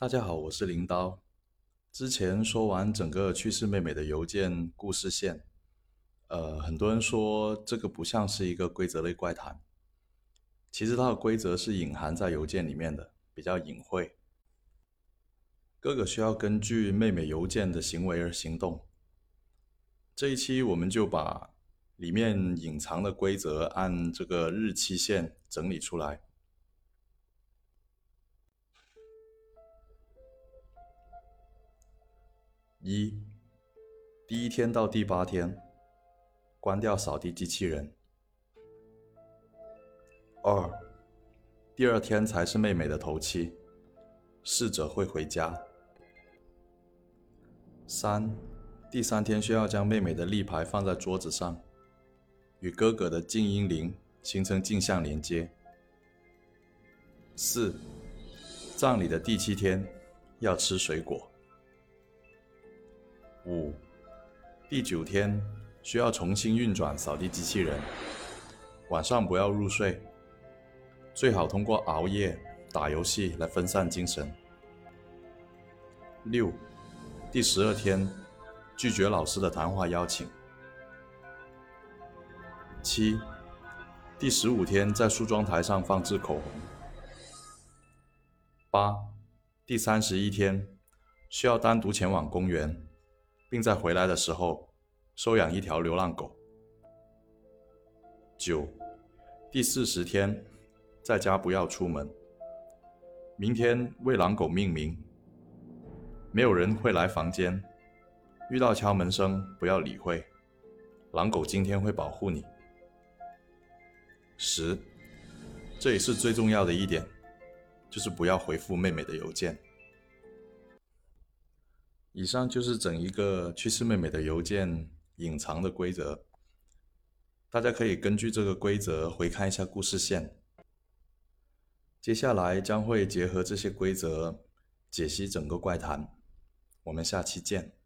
大家好，我是林刀。之前说完整个去世妹妹的邮件故事线，呃，很多人说这个不像是一个规则类怪谈。其实它的规则是隐含在邮件里面的，比较隐晦。哥哥需要根据妹妹邮件的行为而行动。这一期我们就把里面隐藏的规则按这个日期线整理出来。一，第一天到第八天，关掉扫地机器人。二，第二天才是妹妹的头七，逝者会回家。三，第三天需要将妹妹的立牌放在桌子上，与哥哥的静音铃形成镜像连接。四，葬礼的第七天要吃水果。五，第九天需要重新运转扫地机器人，晚上不要入睡，最好通过熬夜、打游戏来分散精神。六，第十二天拒绝老师的谈话邀请。七，第十五天在梳妆台上放置口红。八，第三十一天需要单独前往公园。并在回来的时候收养一条流浪狗。九，第四十天，在家不要出门。明天为狼狗命名。没有人会来房间，遇到敲门声不要理会，狼狗今天会保护你。十，这也是最重要的一点，就是不要回复妹妹的邮件。以上就是整一个去世妹妹的邮件隐藏的规则，大家可以根据这个规则回看一下故事线。接下来将会结合这些规则解析整个怪谈，我们下期见。